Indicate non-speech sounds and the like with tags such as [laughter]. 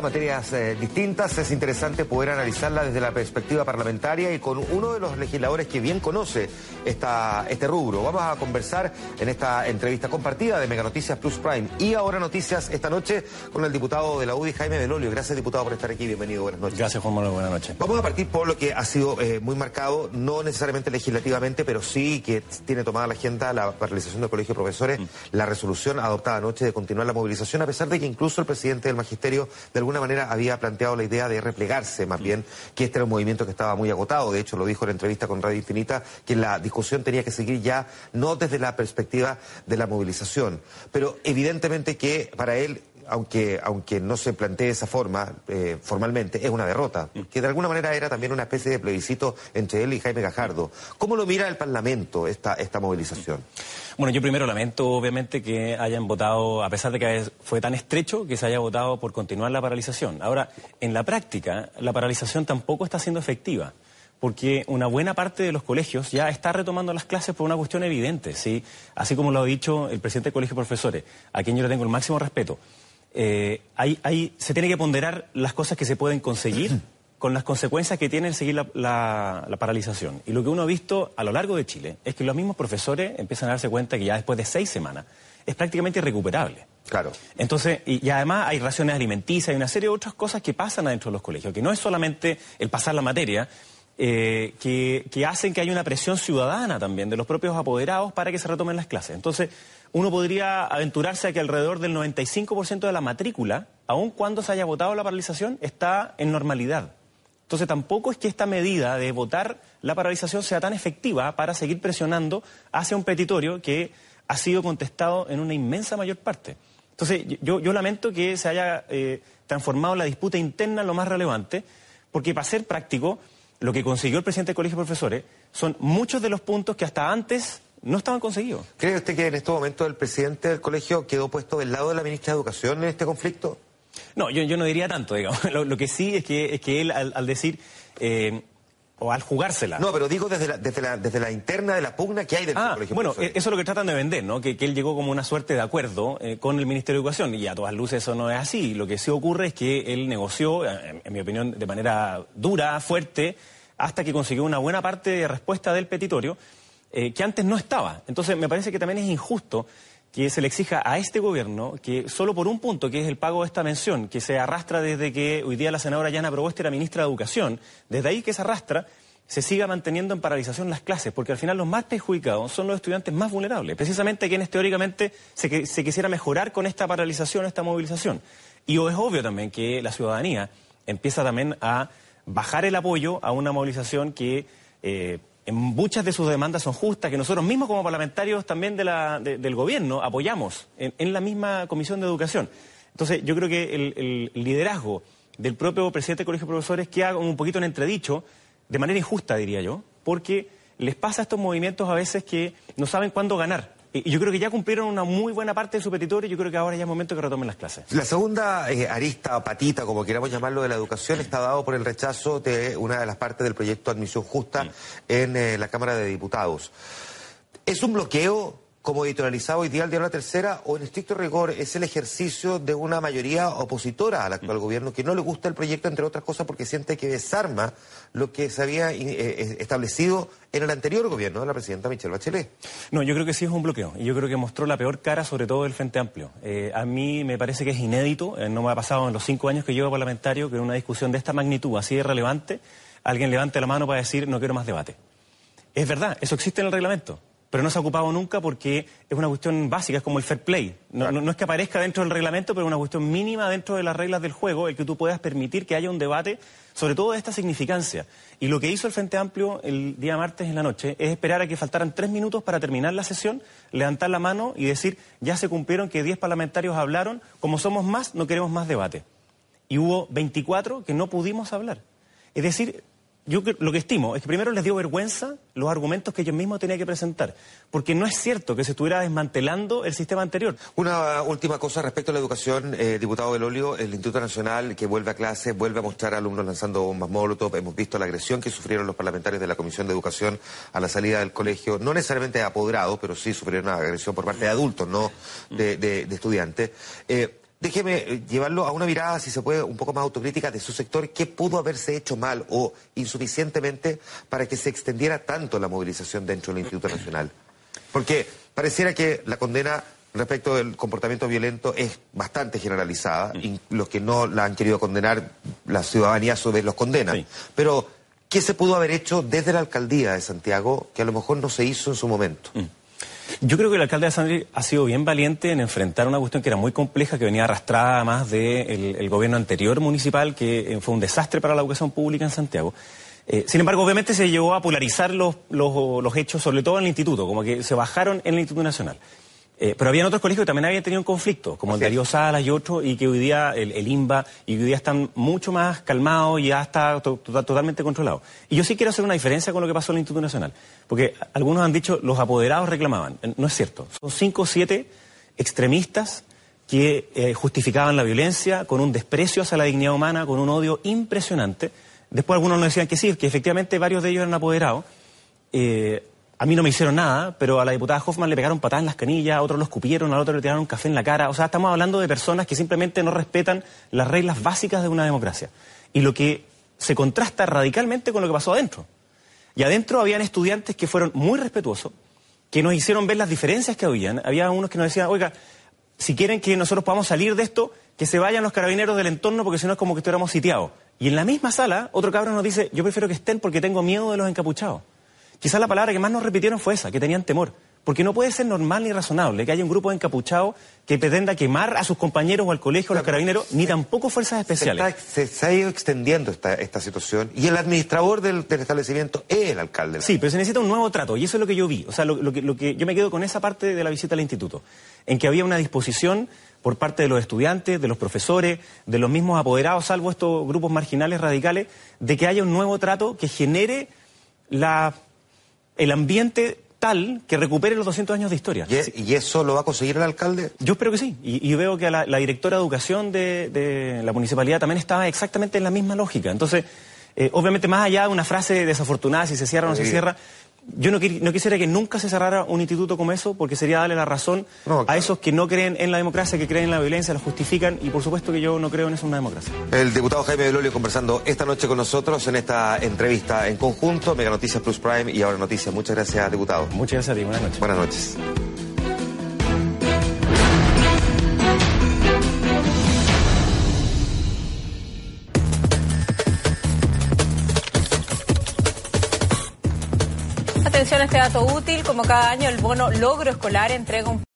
materias eh, distintas, es interesante poder analizarla desde la perspectiva parlamentaria y con uno de los legisladores que bien conoce esta, este rubro. Vamos a conversar en esta entrevista compartida de Mega Noticias Plus Prime y ahora noticias esta noche con el diputado de la UDI, Jaime Belolio. Gracias, diputado, por estar aquí. Bienvenido, buenas noches. Gracias, Juan Manuel, buenas noches. Vamos a partir por lo que ha sido eh, muy marcado, no necesariamente legislativamente, pero sí que tiene tomada la agenda la paralización del Colegio de Profesores, mm. la resolución adoptada anoche de continuar la movilización, a pesar de que incluso el presidente del Magisterio del alguna manera había planteado la idea de replegarse, más bien, que este era un movimiento que estaba muy agotado. De hecho, lo dijo en la entrevista con Radio Infinita, que la discusión tenía que seguir ya no desde la perspectiva de la movilización. Pero evidentemente que para él aunque, aunque no se plantee de esa forma eh, formalmente, es una derrota, que de alguna manera era también una especie de plebiscito entre él y Jaime Gajardo. ¿Cómo lo mira el Parlamento esta, esta movilización? Bueno, yo primero lamento obviamente que hayan votado, a pesar de que fue tan estrecho, que se haya votado por continuar la paralización. Ahora, en la práctica, la paralización tampoco está siendo efectiva porque una buena parte de los colegios ya está retomando las clases por una cuestión evidente, ¿sí? Así como lo ha dicho el presidente del Colegio de Profesores, a quien yo le tengo el máximo respeto. Eh, se tiene que ponderar las cosas que se pueden conseguir [clears throat] con las consecuencias que tiene el seguir la, paralización. Y lo que uno ha visto a lo largo de Chile es que los mismos profesores empiezan a darse cuenta que ya después de seis semanas es prácticamente irrecuperable. Claro. Entonces, y, además hay raciones alimenticias y una serie de otras cosas que pasan adentro de los colegios, que no es solamente el pasar la materia, eh, que, que, hacen que haya una presión ciudadana también de los propios apoderados para que se retomen las clases. Entonces, uno podría aventurarse a que alrededor del 95% de la matrícula, aun cuando se haya votado la paralización, está en normalidad. Entonces tampoco es que esta medida de votar la paralización sea tan efectiva para seguir presionando hacia un petitorio que ha sido contestado en una inmensa mayor parte. Entonces yo, lamento que se haya eh, transformado la disputa interna en lo más relevante, porque para ser práctico, lo que consiguió el presidente del Colegio de Profesores son muchos de los puntos que hasta antes no estaban conseguidos. ¿Cree usted que en este momento el presidente del colegio quedó puesto del lado de la ministra de Educación en este conflicto? No, yo, no diría tanto, digamos. [laughs] Lo, que sí es que, es que él, al, decir... Eh, o al jugársela. No, pero digo desde la, desde la, desde la interna de la pugna que hay dentro del ah, colegio. Bueno, eso es lo que tratan de vender, ¿no? Que, él llegó como una suerte de acuerdo eh, con el Ministerio de Educación y a todas luces eso no es así. Lo que sí ocurre es que él negoció, en, en mi opinión, de manera dura, fuerte, hasta que consiguió una buena parte de respuesta del petitorio eh, que antes no estaba. Entonces, me parece que también es injusto que se le exija a este gobierno que solo por un punto, que es el pago de esta mención, que se arrastra desde que hoy día la senadora Yana Proboste era ministra de Educación, desde ahí que se arrastra, se siga manteniendo en paralización las clases, porque al final los más perjudicados son los estudiantes más vulnerables, precisamente quienes teóricamente se, se quisiera mejorar con esta paralización, esta movilización. Y es obvio también que la ciudadanía empieza también a bajar el apoyo a una movilización que eh, muchas de sus demandas son justas, que nosotros mismos como parlamentarios también del gobierno apoyamos en, la misma Comisión de Educación. Entonces, yo creo que el, liderazgo del propio presidente del Colegio de Profesores queda un poquito en entredicho, de manera injusta, diría yo, porque les pasa a estos movimientos a veces que no saben cuándo ganar. Y yo creo que ya cumplieron una muy buena parte de su petitorio y yo creo que ahora ya es momento que retomen las clases. La segunda eh, arista, patita, como queramos llamarlo, de la educación está dado por el rechazo de una de las partes del proyecto de admisión justa en eh, la Cámara de Diputados. ¿Es un bloqueo como editorializado hoy día el diario La Tercera, o en estricto rigor es el ejercicio de una mayoría opositora al actual gobierno que no le gusta el proyecto, entre otras cosas, porque siente que desarma lo que se había eh, eh, establecido en el anterior gobierno de la presidenta Michelle Bachelet? No, yo creo que sí es un bloqueo, y yo creo que mostró la peor cara, sobre todo del Frente Amplio. Eh, a mí me parece que es inédito, no me ha pasado en los cinco años que llevo parlamentario, que en una discusión de esta magnitud, así de relevante, alguien levante la mano para decir no quiero más debate. Es verdad, eso existe en el reglamento pero no se ha ocupado nunca porque es una cuestión básica, es como el fair play. No, es que aparezca dentro del reglamento, pero es una cuestión mínima dentro de las reglas del juego, el que tú puedas permitir que haya un debate sobre todo de esta significancia. Y lo que hizo el Frente Amplio el día martes en la noche es esperar a que faltaran tres minutos para terminar la sesión, levantar la mano y decir, ya se cumplieron que diez parlamentarios hablaron, como somos más, no queremos más debate. Y hubo 24 que no pudimos hablar. Es decir, yo lo que estimo es que primero les dio vergüenza los argumentos que ellos mismos tenían que presentar, porque no es cierto que se estuviera desmantelando el sistema anterior. Una última cosa respecto a la educación, eh, diputado Belolio, el Instituto Nacional que vuelve a clase, vuelve a mostrar a alumnos lanzando bombas molotov, hemos visto la agresión que sufrieron los parlamentarios de la Comisión de Educación a la salida del colegio, no necesariamente de apoderados, pero sí sufrieron una agresión por parte de adultos, no de, estudiantes. Eh, déjeme eh, llevarlo a una mirada, si se puede, un poco más autocrítica de su sector. ¿Qué pudo haberse hecho mal o insuficientemente para que se extendiera tanto la movilización dentro del Instituto Nacional? Porque pareciera que la condena respecto del comportamiento violento es bastante generalizada. Y los que no la han querido condenar, la ciudadanía a su vez los condena. Pero, ¿qué se pudo haber hecho desde la alcaldía de Santiago que a lo mejor no se hizo en su momento? Mm. Yo creo que el alcalde de Santiago ha sido bien valiente en enfrentar una cuestión que era muy compleja, que venía arrastrada más del el gobierno anterior municipal, que eh, fue un desastre para la educación pública en Santiago. Eh, sin embargo, obviamente se llevó a polarizar los, los, los, hechos, sobre todo en el instituto, como que se bajaron en el Instituto Nacional. Eh, pero había otros colegios que también habían tenido un conflicto, como el Darío Salas y otros, y que hoy día, el, el, IMBA, y hoy día están mucho más calmados y ya está totalmente controlado. Y yo sí quiero hacer una diferencia con lo que pasó en el Instituto Nacional, porque algunos han dicho los apoderados reclamaban. No es cierto. Son cinco o siete extremistas que eh, justificaban la violencia con un desprecio hacia la dignidad humana, con un odio impresionante. Después algunos nos decían que sí, que efectivamente varios de ellos eran apoderados. Eh, a mí no me hicieron nada, pero a la diputada Hoffman le pegaron patadas en las canillas, a otros lo escupieron, a otro le tiraron café en la cara. O sea, estamos hablando de personas que simplemente no respetan las reglas básicas de una democracia. Y lo que se contrasta radicalmente con lo que pasó adentro. Y adentro habían estudiantes que fueron muy respetuosos, que nos hicieron ver las diferencias que habían. Había unos que nos decían, oiga, si quieren que nosotros podamos salir de esto, que se vayan los carabineros del entorno porque si no es como que estuviéramos sitiados. Y en la misma sala, otro cabrón nos dice, yo prefiero que estén porque tengo miedo de los encapuchados. Quizás la palabra que más nos repitieron fue esa, que tenían temor. Porque no puede ser normal ni razonable que haya un grupo de encapuchados que pretenda quemar a sus compañeros o al colegio o a los carabineros, ni tampoco fuerzas especiales. Se, ha ido extendiendo esta, esta situación y el administrador del, establecimiento es el alcalde. Sí, pero se necesita un nuevo trato y eso es lo que yo vi. O sea, lo, que, lo que yo me quedo con esa parte de la visita al instituto, en que había una disposición por parte de los estudiantes, de los profesores, de los mismos apoderados, salvo estos grupos marginales radicales, de que haya un nuevo trato que genere la el ambiente tal que recupere los 200 años de historia. ¿Y, eso lo va a conseguir el alcalde? Yo espero que sí. Y, veo que la, directora de educación de, la municipalidad también estaba exactamente en la misma lógica. Entonces, eh, obviamente, más allá de una frase desafortunada, si se cierra o no se cierra, yo no, quisiera que nunca se cerrara un instituto como eso, porque sería darle la razón a esos que no creen en la democracia, que creen en la violencia, la justifican, y por supuesto que yo no creo en eso una democracia. El diputado Jaime Belolio conversando esta noche con nosotros en esta entrevista en conjunto, Mega Noticias Plus Prime y Ahora Noticias. Muchas gracias, diputado. Muchas gracias a ti, buenas noches. Buenas noches. Este dato útil. Como cada año, el bono logro escolar entrega un